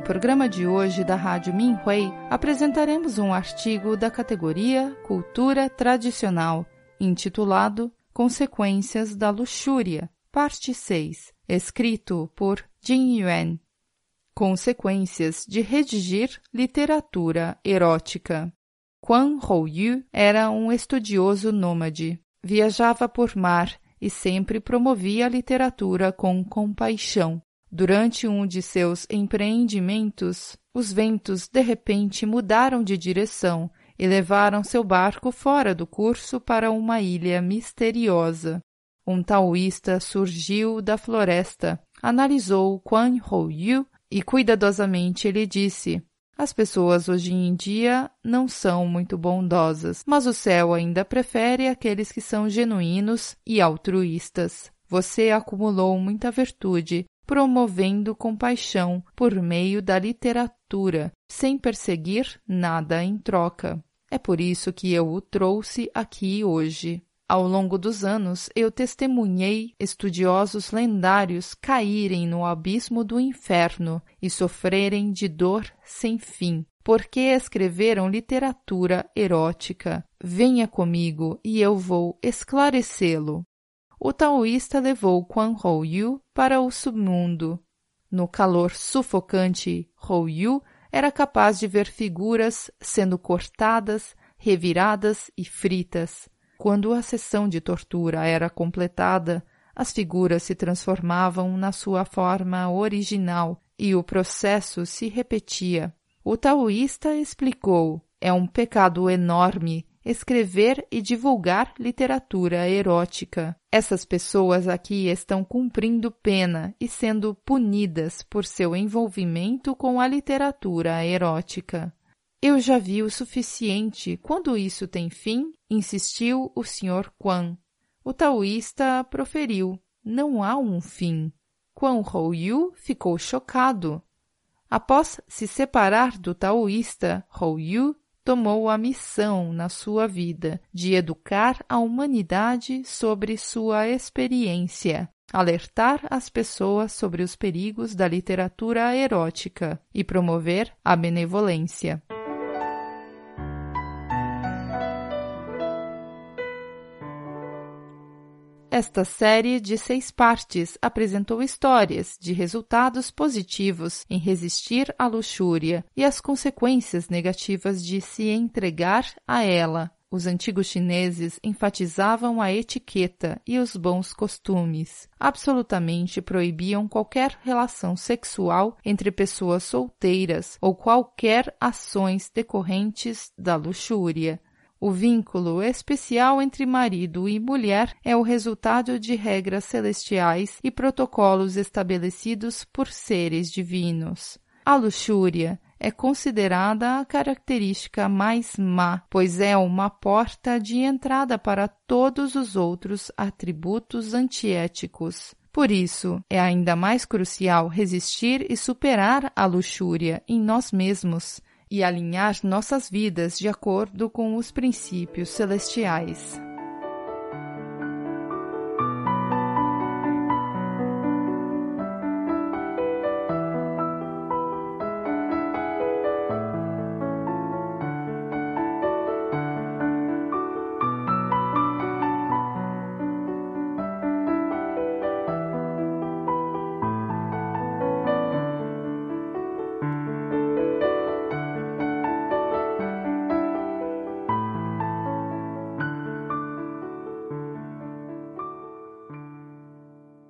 programa de hoje da Rádio Minhui, apresentaremos um artigo da categoria Cultura Tradicional, intitulado Consequências da Luxúria, parte 6, escrito por Jin Yuan. Consequências de redigir literatura erótica. Quan Houyu era um estudioso nômade. Viajava por mar e sempre promovia a literatura com compaixão. Durante um de seus empreendimentos, os ventos de repente mudaram de direção e levaram seu barco fora do curso para uma ilha misteriosa. Um taoísta surgiu da floresta, analisou Quan Houyu e cuidadosamente lhe disse: As pessoas hoje em dia não são muito bondosas, mas o céu ainda prefere aqueles que são genuínos e altruístas. Você acumulou muita virtude promovendo compaixão por meio da literatura, sem perseguir nada em troca. É por isso que eu o trouxe aqui hoje. Ao longo dos anos, eu testemunhei estudiosos lendários caírem no abismo do inferno e sofrerem de dor sem fim, porque escreveram literatura erótica. Venha comigo e eu vou esclarecê-lo o taoísta levou Quan Houyu para o submundo. No calor sufocante, Houyu era capaz de ver figuras sendo cortadas, reviradas e fritas. Quando a sessão de tortura era completada, as figuras se transformavam na sua forma original e o processo se repetia. O taoísta explicou: é um pecado enorme escrever e divulgar literatura erótica. Essas pessoas aqui estão cumprindo pena e sendo punidas por seu envolvimento com a literatura erótica. Eu já vi o suficiente. Quando isso tem fim? insistiu o Sr. Quan. O taoísta proferiu: Não há um fim. Quan Houyu ficou chocado. Após se separar do taoísta, Houyu tomou a missão na sua vida de educar a humanidade sobre sua experiência, alertar as pessoas sobre os perigos da literatura erótica e promover a benevolência. Esta série de seis partes apresentou histórias de resultados positivos em resistir à luxúria e as consequências negativas de se entregar a ela. Os antigos chineses enfatizavam a etiqueta e os bons costumes. Absolutamente proibiam qualquer relação sexual entre pessoas solteiras ou qualquer ações decorrentes da luxúria. O vínculo especial entre marido e mulher é o resultado de regras celestiais e protocolos estabelecidos por seres divinos. A luxúria é considerada a característica mais má, pois é uma porta de entrada para todos os outros atributos antiéticos. Por isso, é ainda mais crucial resistir e superar a luxúria em nós mesmos, e alinhar nossas vidas de acordo com os princípios celestiais.